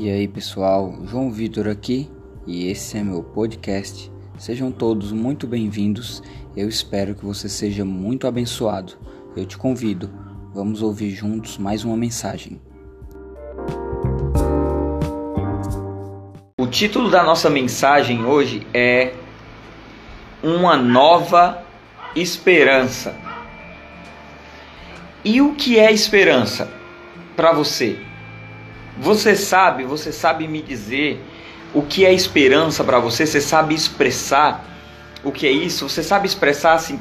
E aí pessoal, João Vitor aqui e esse é meu podcast. Sejam todos muito bem-vindos. Eu espero que você seja muito abençoado. Eu te convido, vamos ouvir juntos mais uma mensagem. O título da nossa mensagem hoje é Uma Nova Esperança. E o que é esperança para você? Você sabe, você sabe me dizer o que é esperança para você? Você sabe expressar o que é isso? Você sabe expressar assim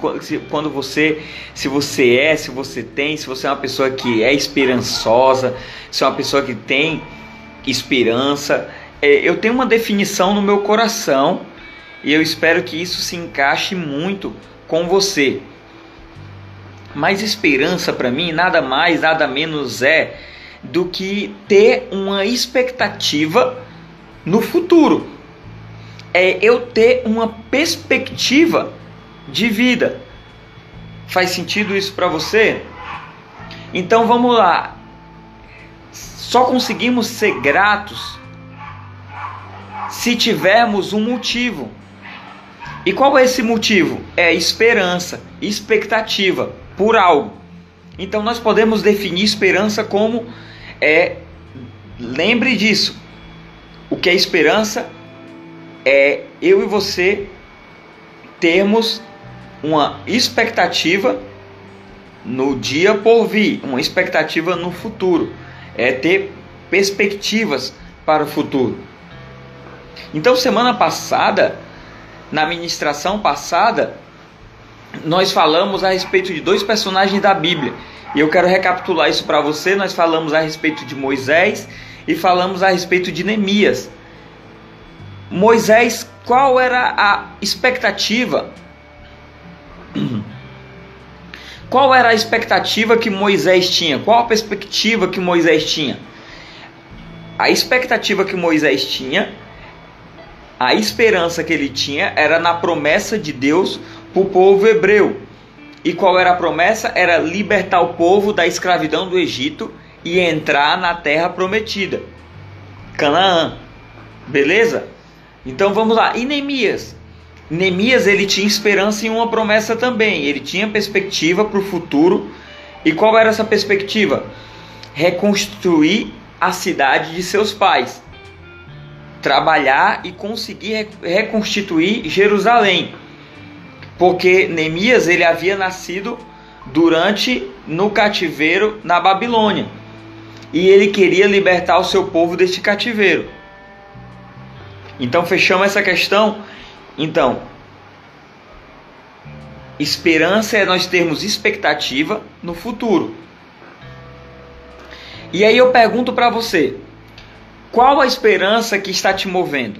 quando você, se você é, se você tem, se você é uma pessoa que é esperançosa, se é uma pessoa que tem esperança. É, eu tenho uma definição no meu coração e eu espero que isso se encaixe muito com você. Mas esperança para mim nada mais, nada menos é do que ter uma expectativa no futuro. É eu ter uma perspectiva de vida. Faz sentido isso para você? Então vamos lá. Só conseguimos ser gratos se tivermos um motivo. E qual é esse motivo? É esperança, expectativa por algo. Então nós podemos definir esperança como é lembre disso. O que é esperança é eu e você termos uma expectativa no dia por vir, uma expectativa no futuro, é ter perspectivas para o futuro. Então, semana passada, na ministração passada, nós falamos a respeito de dois personagens da Bíblia e eu quero recapitular isso para você. Nós falamos a respeito de Moisés e falamos a respeito de Neemias. Moisés, qual era a expectativa? Qual era a expectativa que Moisés tinha? Qual a perspectiva que Moisés tinha? A expectativa que Moisés tinha, a esperança que ele tinha era na promessa de Deus para o povo hebreu. E qual era a promessa? Era libertar o povo da escravidão do Egito e entrar na terra prometida, Canaã. Beleza? Então vamos lá. E Neemias? Neemias ele tinha esperança em uma promessa também. Ele tinha perspectiva para o futuro. E qual era essa perspectiva? Reconstruir a cidade de seus pais. Trabalhar e conseguir reconstituir Jerusalém porque Neemias ele havia nascido durante no cativeiro na Babilônia e ele queria libertar o seu povo deste cativeiro. Então fechamos essa questão. Então, esperança é nós termos expectativa no futuro. E aí eu pergunto para você, qual a esperança que está te movendo?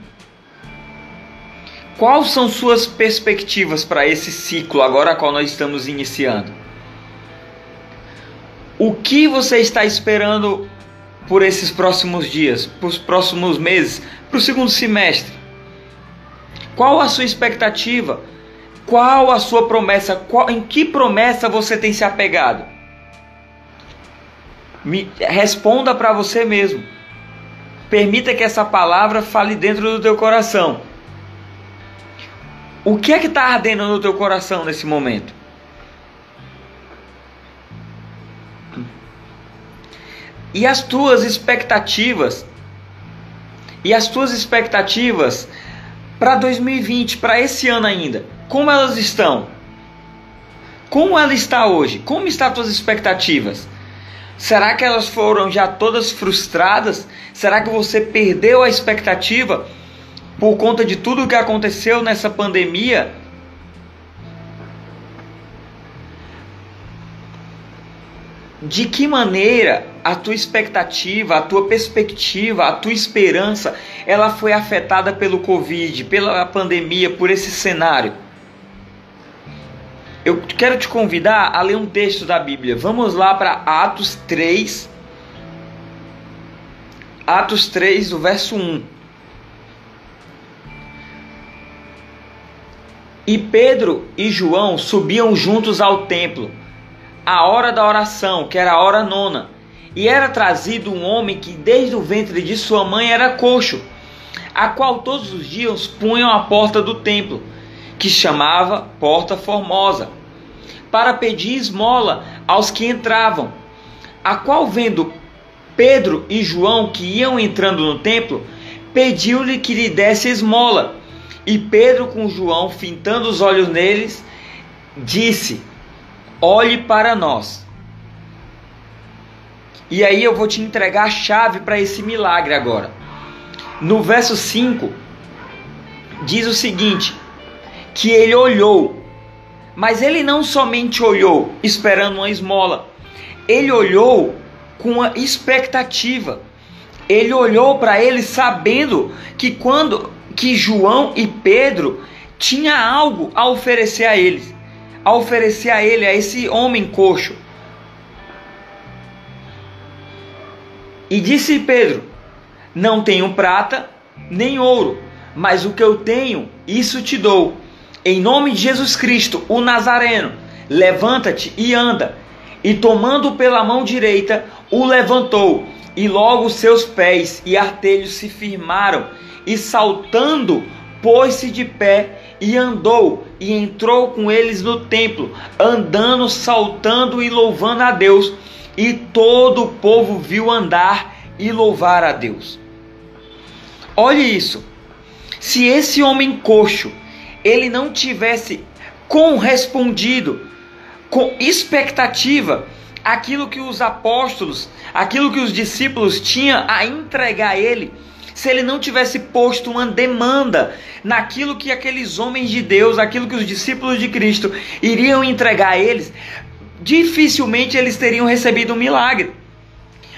Quais são suas perspectivas para esse ciclo agora qual nós estamos iniciando? O que você está esperando por esses próximos dias, para os próximos meses, para o segundo semestre? Qual a sua expectativa? Qual a sua promessa? Qual, em que promessa você tem se apegado? Me responda para você mesmo. Permita que essa palavra fale dentro do teu coração. O que é que está ardendo no teu coração nesse momento? E as tuas expectativas? E as tuas expectativas para 2020, para esse ano ainda? Como elas estão? Como ela está hoje? Como estão as tuas expectativas? Será que elas foram já todas frustradas? Será que você perdeu a expectativa? Por conta de tudo o que aconteceu nessa pandemia, de que maneira a tua expectativa, a tua perspectiva, a tua esperança, ela foi afetada pelo Covid, pela pandemia, por esse cenário? Eu quero te convidar a ler um texto da Bíblia. Vamos lá para Atos 3. Atos 3, do verso 1. E Pedro e João subiam juntos ao templo, à hora da oração, que era a hora nona, e era trazido um homem que desde o ventre de sua mãe era coxo, a qual todos os dias punham à porta do templo, que chamava Porta Formosa, para pedir esmola aos que entravam, a qual vendo Pedro e João que iam entrando no templo, pediu-lhe que lhe desse esmola. E Pedro, com João, fintando os olhos neles, disse: Olhe para nós. E aí eu vou te entregar a chave para esse milagre agora. No verso 5, diz o seguinte: que ele olhou, mas ele não somente olhou esperando uma esmola, ele olhou com uma expectativa. Ele olhou para ele sabendo que quando que João e Pedro tinha algo a oferecer a eles, a oferecer a ele, a esse homem coxo. E disse Pedro: Não tenho prata nem ouro, mas o que eu tenho, isso te dou. Em nome de Jesus Cristo, o Nazareno, levanta-te e anda. E tomando pela mão direita, o levantou, e logo seus pés e artelhos se firmaram, e saltando, pôs-se de pé e andou, e entrou com eles no templo, andando, saltando e louvando a Deus. E todo o povo viu andar e louvar a Deus. Olhe isso. Se esse homem coxo, ele não tivesse correspondido com expectativa aquilo que os apóstolos, aquilo que os discípulos tinham a entregar a ele, se ele não tivesse posto uma demanda naquilo que aqueles homens de Deus, aquilo que os discípulos de Cristo iriam entregar a eles, dificilmente eles teriam recebido um milagre.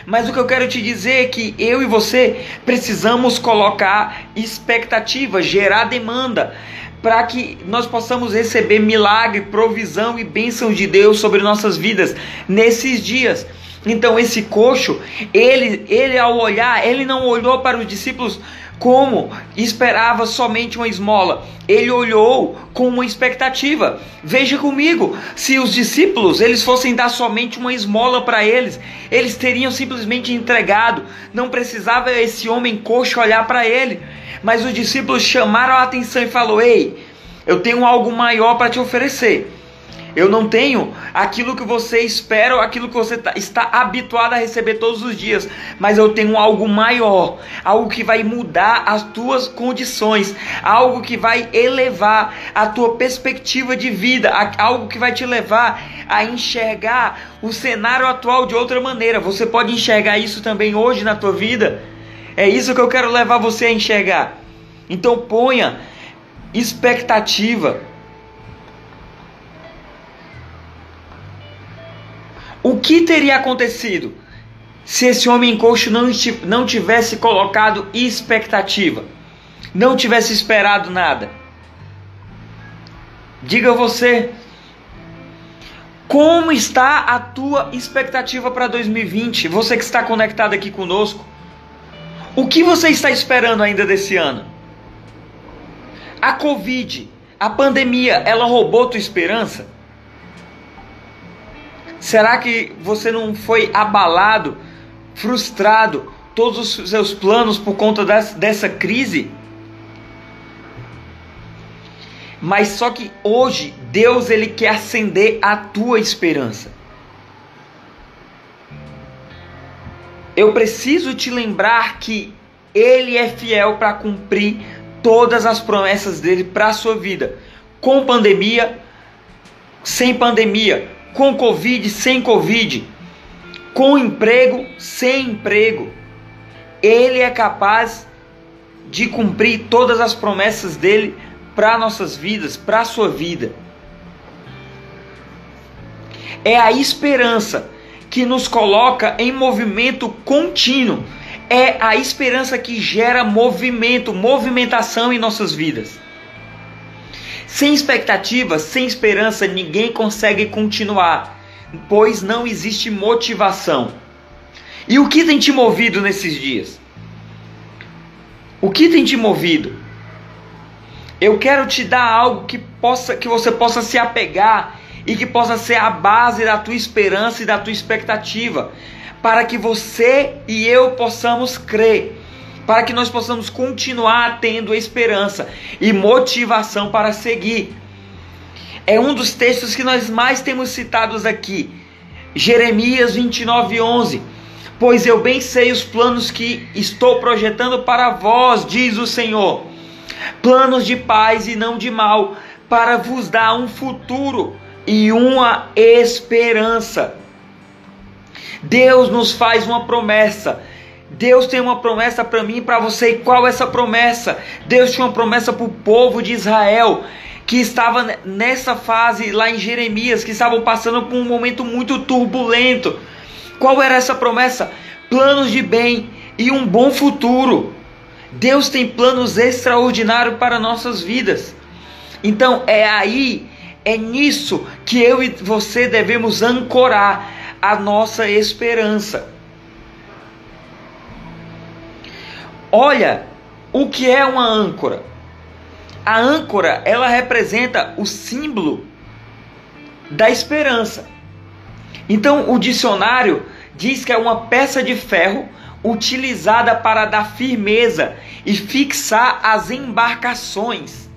Mas o que eu quero te dizer é que eu e você precisamos colocar expectativa, gerar demanda para que nós possamos receber milagre, provisão e bênção de Deus sobre nossas vidas nesses dias. Então esse coxo, ele, ele ao olhar, ele não olhou para os discípulos como esperava somente uma esmola. Ele olhou com uma expectativa. Veja comigo, se os discípulos eles fossem dar somente uma esmola para eles, eles teriam simplesmente entregado. Não precisava esse homem coxo olhar para ele. Mas os discípulos chamaram a atenção e falou: "Ei, eu tenho algo maior para te oferecer." Eu não tenho aquilo que você espera ou aquilo que você tá, está habituado a receber todos os dias, mas eu tenho algo maior, algo que vai mudar as tuas condições, algo que vai elevar a tua perspectiva de vida, algo que vai te levar a enxergar o cenário atual de outra maneira. Você pode enxergar isso também hoje na tua vida? É isso que eu quero levar você a enxergar. Então ponha expectativa que teria acontecido se esse homem coxo não, não tivesse colocado expectativa? Não tivesse esperado nada? Diga você, como está a tua expectativa para 2020? Você que está conectado aqui conosco. O que você está esperando ainda desse ano? A Covid, a pandemia, ela roubou tua esperança? Será que você não foi abalado, frustrado, todos os seus planos por conta dessa crise? Mas só que hoje Deus ele quer acender a tua esperança. Eu preciso te lembrar que ele é fiel para cumprir todas as promessas dele para a sua vida, com pandemia, sem pandemia, com Covid, sem Covid, com emprego, sem emprego. Ele é capaz de cumprir todas as promessas dele para nossas vidas, para a sua vida. É a esperança que nos coloca em movimento contínuo. É a esperança que gera movimento, movimentação em nossas vidas. Sem expectativa, sem esperança, ninguém consegue continuar, pois não existe motivação. E o que tem te movido nesses dias? O que tem te movido? Eu quero te dar algo que possa que você possa se apegar e que possa ser a base da tua esperança e da tua expectativa, para que você e eu possamos crer, para que nós possamos continuar tendo esperança e motivação para seguir. É um dos textos que nós mais temos citados aqui, Jeremias 29:11. Pois eu bem sei os planos que estou projetando para vós, diz o Senhor. Planos de paz e não de mal, para vos dar um futuro e uma esperança. Deus nos faz uma promessa. Deus tem uma promessa para mim e para você. E qual é essa promessa? Deus tinha uma promessa para o povo de Israel que estava nessa fase lá em Jeremias, que estavam passando por um momento muito turbulento. Qual era essa promessa? Planos de bem e um bom futuro. Deus tem planos extraordinários para nossas vidas. Então é aí, é nisso que eu e você devemos ancorar a nossa esperança. Olha o que é uma âncora. A âncora, ela representa o símbolo da esperança. Então, o dicionário diz que é uma peça de ferro utilizada para dar firmeza e fixar as embarcações.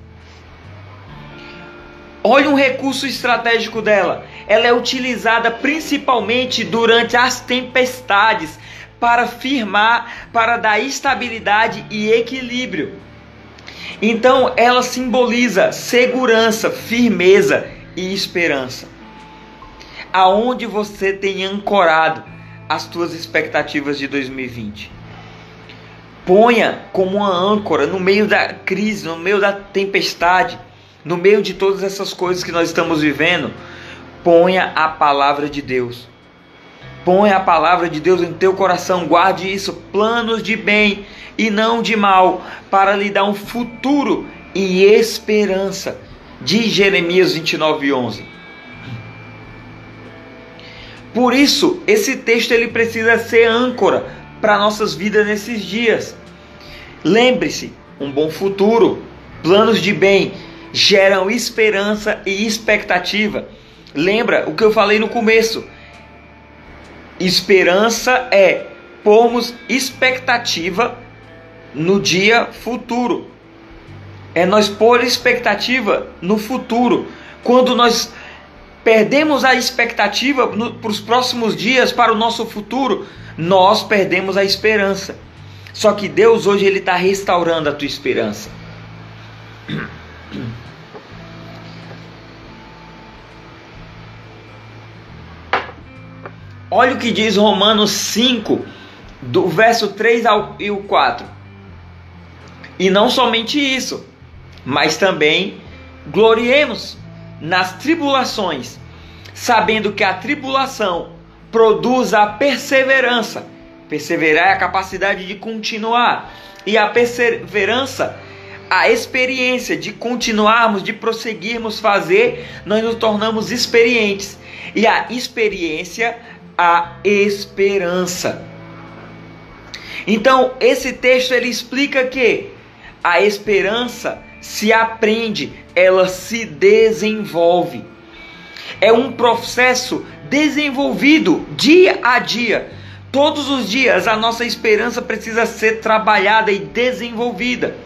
Olha um recurso estratégico dela. Ela é utilizada principalmente durante as tempestades para firmar, para dar estabilidade e equilíbrio. Então, ela simboliza segurança, firmeza e esperança. Aonde você tem ancorado as suas expectativas de 2020? Ponha como uma âncora no meio da crise, no meio da tempestade no meio de todas essas coisas que nós estamos vivendo, ponha a palavra de Deus. Ponha a palavra de Deus em teu coração, guarde isso, planos de bem e não de mal, para lhe dar um futuro e esperança. De Jeremias 29:11. Por isso, esse texto ele precisa ser âncora para nossas vidas nesses dias. Lembre-se, um bom futuro, planos de bem geram esperança e expectativa. Lembra o que eu falei no começo? Esperança é pormos expectativa no dia futuro. É nós pôr expectativa no futuro. Quando nós perdemos a expectativa para os próximos dias, para o nosso futuro, nós perdemos a esperança. Só que Deus hoje ele está restaurando a tua esperança. Olha o que diz Romanos 5, do verso 3 ao e o 4. E não somente isso, mas também gloriemos nas tribulações, sabendo que a tribulação produz a perseverança. Perseverar é a capacidade de continuar, e a perseverança, a experiência de continuarmos, de prosseguirmos fazer, nós nos tornamos experientes. E a experiência a esperança. Então, esse texto ele explica que a esperança se aprende, ela se desenvolve. É um processo desenvolvido dia a dia. Todos os dias a nossa esperança precisa ser trabalhada e desenvolvida.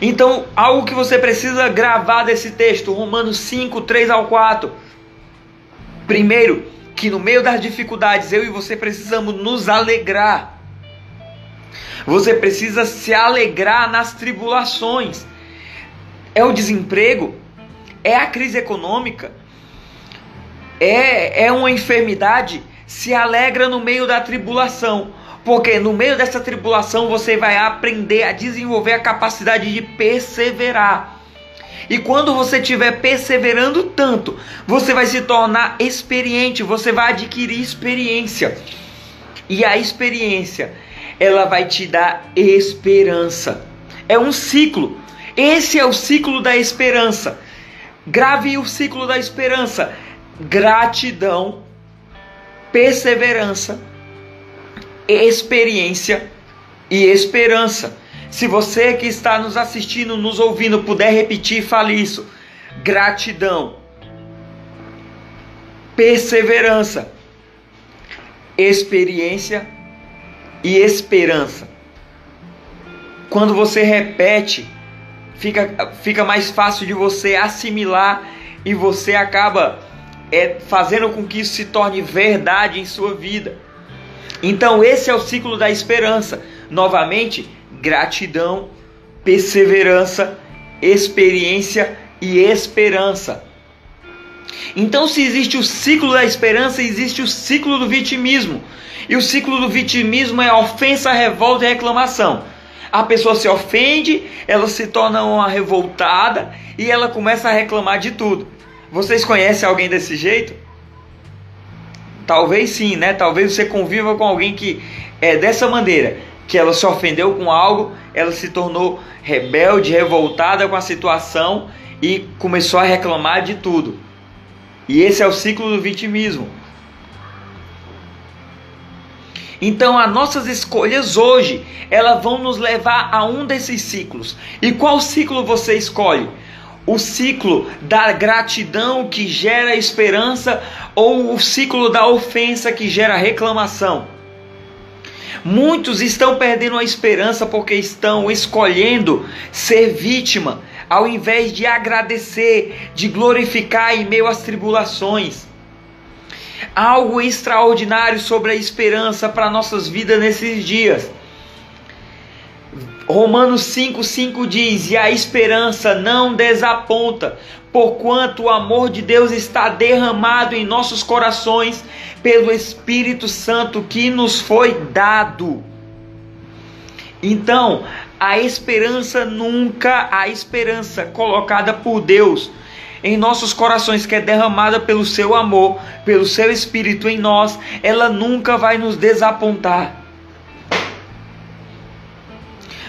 Então, algo que você precisa gravar desse texto, Romanos 5, 3 ao 4. Primeiro, que no meio das dificuldades eu e você precisamos nos alegrar. Você precisa se alegrar nas tribulações. É o desemprego, é a crise econômica, é, é uma enfermidade. Se alegra no meio da tribulação, porque no meio dessa tribulação você vai aprender a desenvolver a capacidade de perseverar. E quando você estiver perseverando tanto, você vai se tornar experiente, você vai adquirir experiência. E a experiência, ela vai te dar esperança. É um ciclo. Esse é o ciclo da esperança. Grave o ciclo da esperança: gratidão, perseverança, experiência e esperança. Se você que está nos assistindo, nos ouvindo, puder repetir, fale isso. Gratidão, perseverança, experiência e esperança. Quando você repete, fica, fica mais fácil de você assimilar e você acaba é, fazendo com que isso se torne verdade em sua vida. Então, esse é o ciclo da esperança. Novamente, gratidão, perseverança, experiência e esperança. Então, se existe o ciclo da esperança, existe o ciclo do vitimismo. E o ciclo do vitimismo é ofensa, revolta e reclamação. A pessoa se ofende, ela se torna uma revoltada e ela começa a reclamar de tudo. Vocês conhecem alguém desse jeito? Talvez sim, né? Talvez você conviva com alguém que é dessa maneira, que ela se ofendeu com algo, ela se tornou rebelde, revoltada com a situação e começou a reclamar de tudo. E esse é o ciclo do vitimismo. Então, as nossas escolhas hoje, elas vão nos levar a um desses ciclos. E qual ciclo você escolhe? O ciclo da gratidão que gera esperança ou o ciclo da ofensa que gera reclamação? Muitos estão perdendo a esperança porque estão escolhendo ser vítima, ao invés de agradecer, de glorificar em meio às tribulações. Algo extraordinário sobre a esperança para nossas vidas nesses dias. Romanos 5,5 diz: E a esperança não desaponta, porquanto o amor de Deus está derramado em nossos corações pelo Espírito Santo que nos foi dado. Então, a esperança nunca, a esperança colocada por Deus em nossos corações, que é derramada pelo seu amor, pelo seu Espírito em nós, ela nunca vai nos desapontar.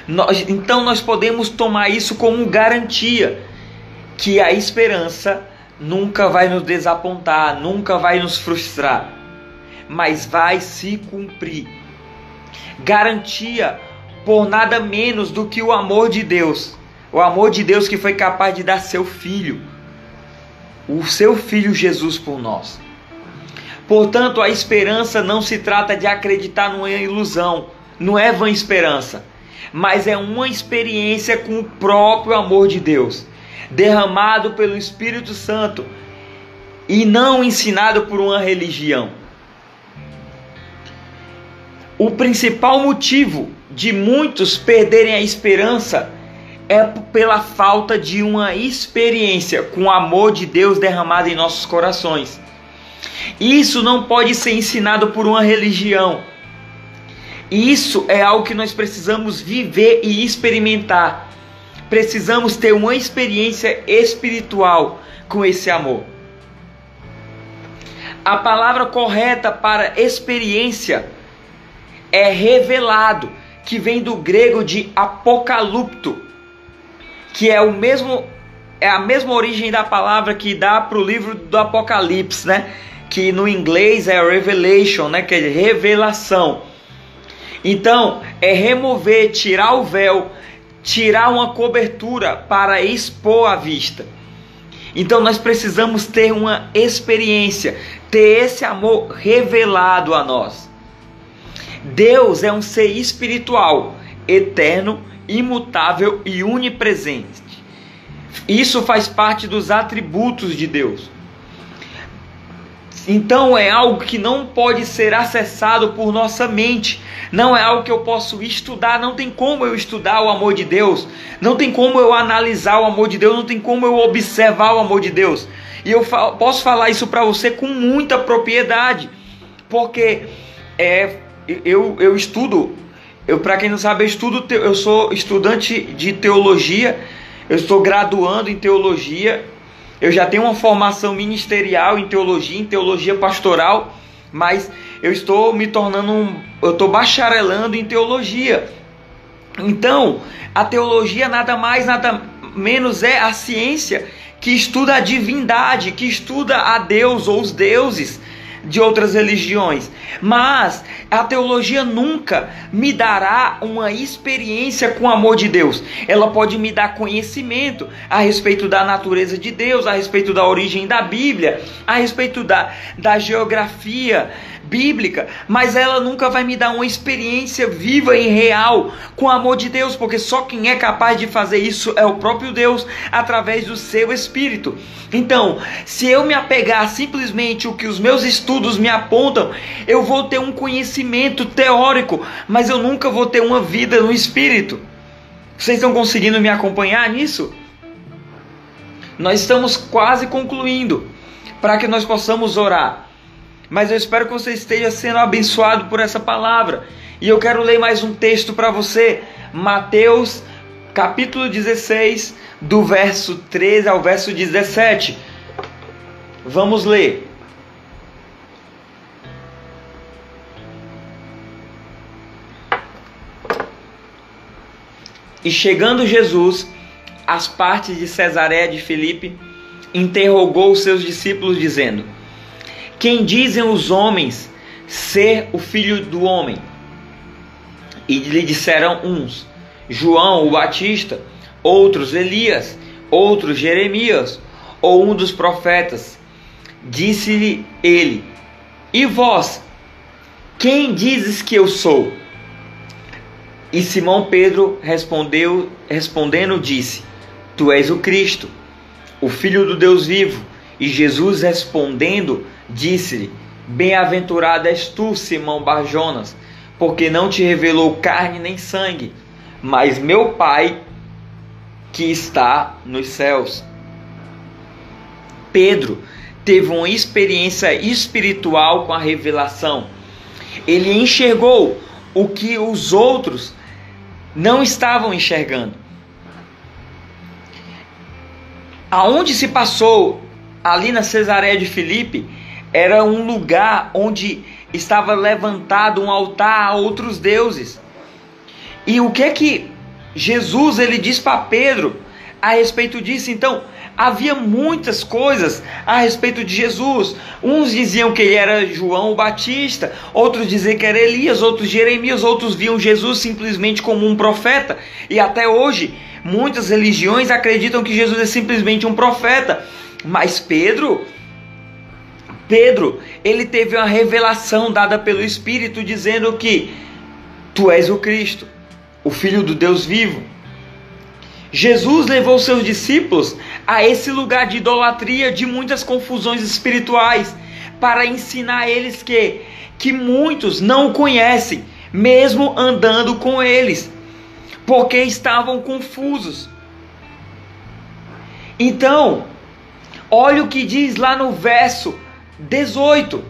Nós, então nós podemos tomar isso como garantia que a esperança nunca vai nos desapontar, nunca vai nos frustrar, mas vai se cumprir. Garantia por nada menos do que o amor de Deus. O amor de Deus que foi capaz de dar seu filho, o seu filho Jesus por nós. Portanto, a esperança não se trata de acreditar numa ilusão, não é vã esperança, mas é uma experiência com o próprio amor de Deus, derramado pelo Espírito Santo e não ensinado por uma religião. O principal motivo de muitos perderem a esperança é pela falta de uma experiência com o amor de Deus derramado em nossos corações. Isso não pode ser ensinado por uma religião. Isso é algo que nós precisamos viver e experimentar. Precisamos ter uma experiência espiritual com esse amor. A palavra correta para experiência é revelado, que vem do grego de apocalipto, que é o mesmo é a mesma origem da palavra que dá para o livro do Apocalipse, né? Que no inglês é revelation, né? Que é revelação. Então, é remover, tirar o véu, tirar uma cobertura para expor a vista. Então, nós precisamos ter uma experiência, ter esse amor revelado a nós. Deus é um ser espiritual, eterno, imutável e onipresente. Isso faz parte dos atributos de Deus. Então é algo que não pode ser acessado por nossa mente. Não é algo que eu posso estudar. Não tem como eu estudar o amor de Deus. Não tem como eu analisar o amor de Deus. Não tem como eu observar o amor de Deus. E eu posso falar isso para você com muita propriedade, porque é, eu, eu estudo, eu para quem não sabe, eu estudo, eu sou estudante de teologia, eu estou graduando em teologia, eu já tenho uma formação ministerial em teologia, em teologia pastoral, mas eu estou me tornando um, eu estou bacharelando em teologia. Então, a teologia nada mais, nada menos é a ciência que estuda a divindade, que estuda a Deus ou os deuses de outras religiões. Mas A teologia nunca me dará uma experiência com o amor de Deus. Ela pode me dar conhecimento a respeito da natureza de Deus, a respeito da origem da Bíblia, a respeito da, da geografia bíblica, mas ela nunca vai me dar uma experiência viva e real com o amor de Deus, porque só quem é capaz de fazer isso é o próprio Deus através do seu Espírito. Então, se eu me apegar simplesmente o que os meus estudos me apontam, eu vou ter um conhecimento teórico, mas eu nunca vou ter uma vida no Espírito. Vocês estão conseguindo me acompanhar nisso? Nós estamos quase concluindo para que nós possamos orar. Mas eu espero que você esteja sendo abençoado por essa palavra. E eu quero ler mais um texto para você. Mateus, capítulo 16, do verso 13 ao verso 17. Vamos ler. E chegando Jesus às partes de Cesareia de Filipe, interrogou os seus discípulos, dizendo: quem dizem os homens ser o filho do homem? E lhe disseram uns: João o Batista, outros Elias, outros Jeremias, ou um dos profetas. Disse-lhe ele: E vós, quem dizes que eu sou? E Simão Pedro respondeu, respondendo, disse: Tu és o Cristo, o Filho do Deus vivo. E Jesus respondendo, Disse-lhe: Bem-aventurado és tu, Simão Barjonas, porque não te revelou carne nem sangue, mas meu Pai que está nos céus. Pedro teve uma experiência espiritual com a revelação. Ele enxergou o que os outros não estavam enxergando. Aonde se passou ali na Cesareia de Filipe, era um lugar onde estava levantado um altar a outros deuses. E o que é que Jesus ele diz para Pedro a respeito disso? Então, havia muitas coisas a respeito de Jesus. Uns diziam que ele era João o Batista, outros diziam que era Elias, outros Jeremias, outros viam Jesus simplesmente como um profeta. E até hoje, muitas religiões acreditam que Jesus é simplesmente um profeta. Mas Pedro, Pedro, ele teve uma revelação dada pelo Espírito dizendo que tu és o Cristo, o Filho do Deus vivo. Jesus levou seus discípulos a esse lugar de idolatria, de muitas confusões espirituais, para ensinar a eles que, que muitos não conhecem, mesmo andando com eles, porque estavam confusos. Então, olha o que diz lá no verso 18.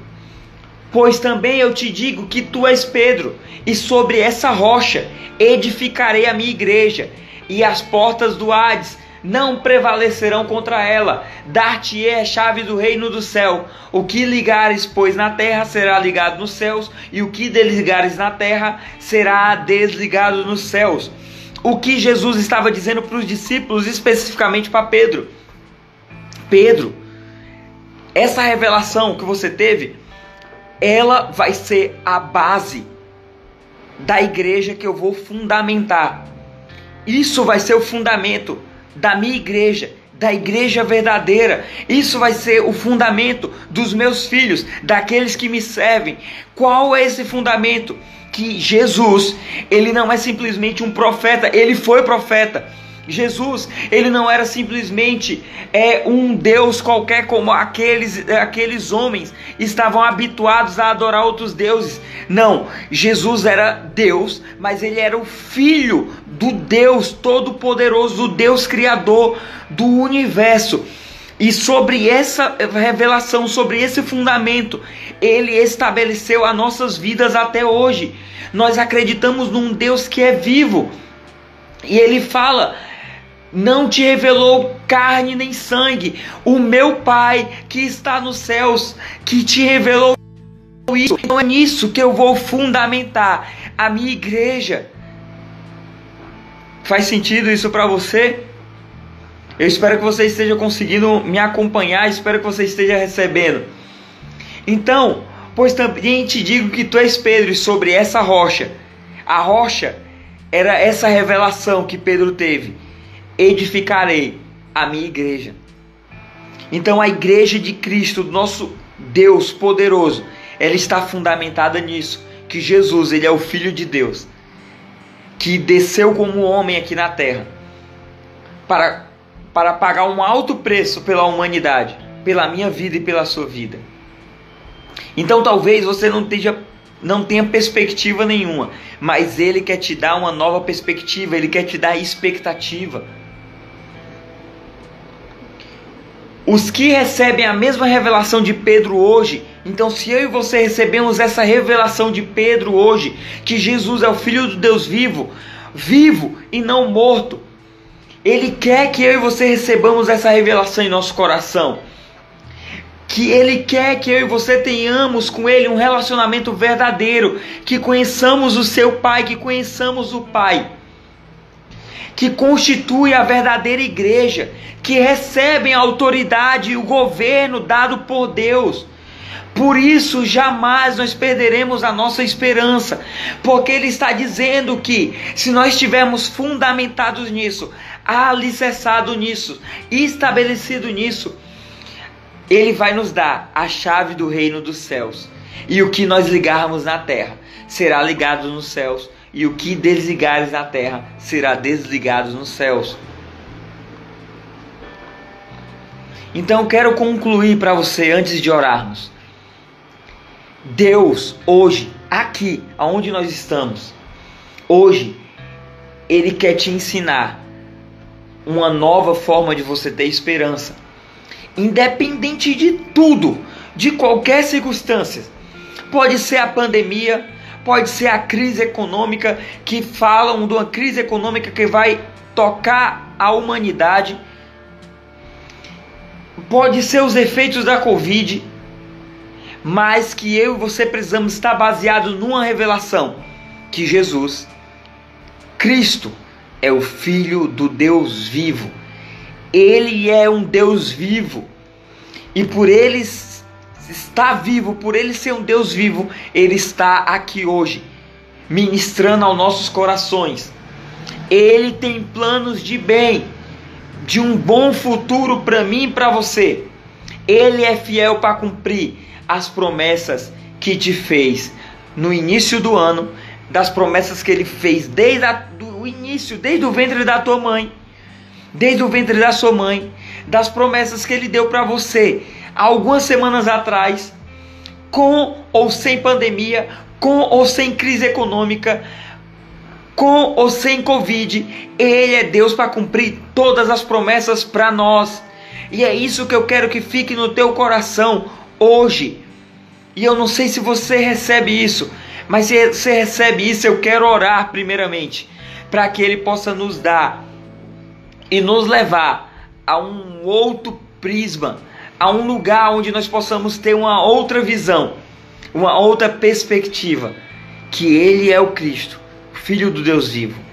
Pois também eu te digo que tu és Pedro, e sobre essa rocha edificarei a minha igreja, e as portas do Hades não prevalecerão contra ela. Dar-te-ei a chave do reino do céu. O que ligares, pois, na terra será ligado nos céus, e o que desligares na terra será desligado nos céus. O que Jesus estava dizendo para os discípulos, especificamente para Pedro. Pedro, essa revelação que você teve, ela vai ser a base da igreja que eu vou fundamentar. Isso vai ser o fundamento da minha igreja, da igreja verdadeira. Isso vai ser o fundamento dos meus filhos, daqueles que me servem. Qual é esse fundamento? Que Jesus, ele não é simplesmente um profeta, ele foi profeta Jesus, ele não era simplesmente é, um Deus qualquer como aqueles, aqueles homens estavam habituados a adorar outros deuses. Não, Jesus era Deus, mas ele era o filho do Deus Todo-Poderoso, do Deus Criador do universo. E sobre essa revelação, sobre esse fundamento, ele estabeleceu as nossas vidas até hoje. Nós acreditamos num Deus que é vivo. E ele fala não te revelou carne nem sangue, o meu Pai que está nos céus, que te revelou isso. Então é nisso que eu vou fundamentar a minha igreja. Faz sentido isso para você? Eu espero que você esteja conseguindo me acompanhar, espero que você esteja recebendo. Então, Pois também te digo que tu és Pedro, e sobre essa rocha. A rocha era essa revelação que Pedro teve. Edificarei a minha igreja. Então a igreja de Cristo, nosso Deus poderoso, ela está fundamentada nisso, que Jesus, ele é o filho de Deus, que desceu como homem aqui na terra para para pagar um alto preço pela humanidade, pela minha vida e pela sua vida. Então talvez você não esteja não tenha perspectiva nenhuma, mas ele quer te dar uma nova perspectiva, ele quer te dar expectativa. Os que recebem a mesma revelação de Pedro hoje, então se eu e você recebemos essa revelação de Pedro hoje, que Jesus é o Filho do Deus vivo, vivo e não morto, ele quer que eu e você recebamos essa revelação em nosso coração. Que Ele quer que eu e você tenhamos com Ele um relacionamento verdadeiro, que conheçamos o seu Pai, que conheçamos o Pai, que constitui a verdadeira igreja, que recebem a autoridade e o governo dado por Deus. Por isso, jamais nós perderemos a nossa esperança, porque Ele está dizendo que, se nós estivermos fundamentados nisso, alicerçado nisso, estabelecido nisso, ele vai nos dar a chave do reino dos céus. E o que nós ligarmos na terra será ligado nos céus, e o que desligares na terra será desligado nos céus. Então quero concluir para você antes de orarmos. Deus hoje, aqui, aonde nós estamos, hoje ele quer te ensinar uma nova forma de você ter esperança independente de tudo, de qualquer circunstância. Pode ser a pandemia, pode ser a crise econômica, que falam de uma crise econômica que vai tocar a humanidade. Pode ser os efeitos da Covid, mas que eu e você precisamos estar baseado numa revelação que Jesus, Cristo, é o Filho do Deus vivo ele é um Deus vivo. E por ele estar vivo, por ele ser um Deus vivo, ele está aqui hoje, ministrando aos nossos corações. Ele tem planos de bem, de um bom futuro para mim e para você. Ele é fiel para cumprir as promessas que te fez no início do ano, das promessas que ele fez desde o início, desde o ventre da tua mãe desde o ventre da sua mãe, das promessas que ele deu para você algumas semanas atrás, com ou sem pandemia, com ou sem crise econômica, com ou sem Covid, Ele é Deus para cumprir todas as promessas para nós. E é isso que eu quero que fique no teu coração hoje. E eu não sei se você recebe isso, mas se você recebe isso, eu quero orar primeiramente para que Ele possa nos dar e nos levar a um outro prisma, a um lugar onde nós possamos ter uma outra visão, uma outra perspectiva, que Ele é o Cristo, Filho do Deus vivo.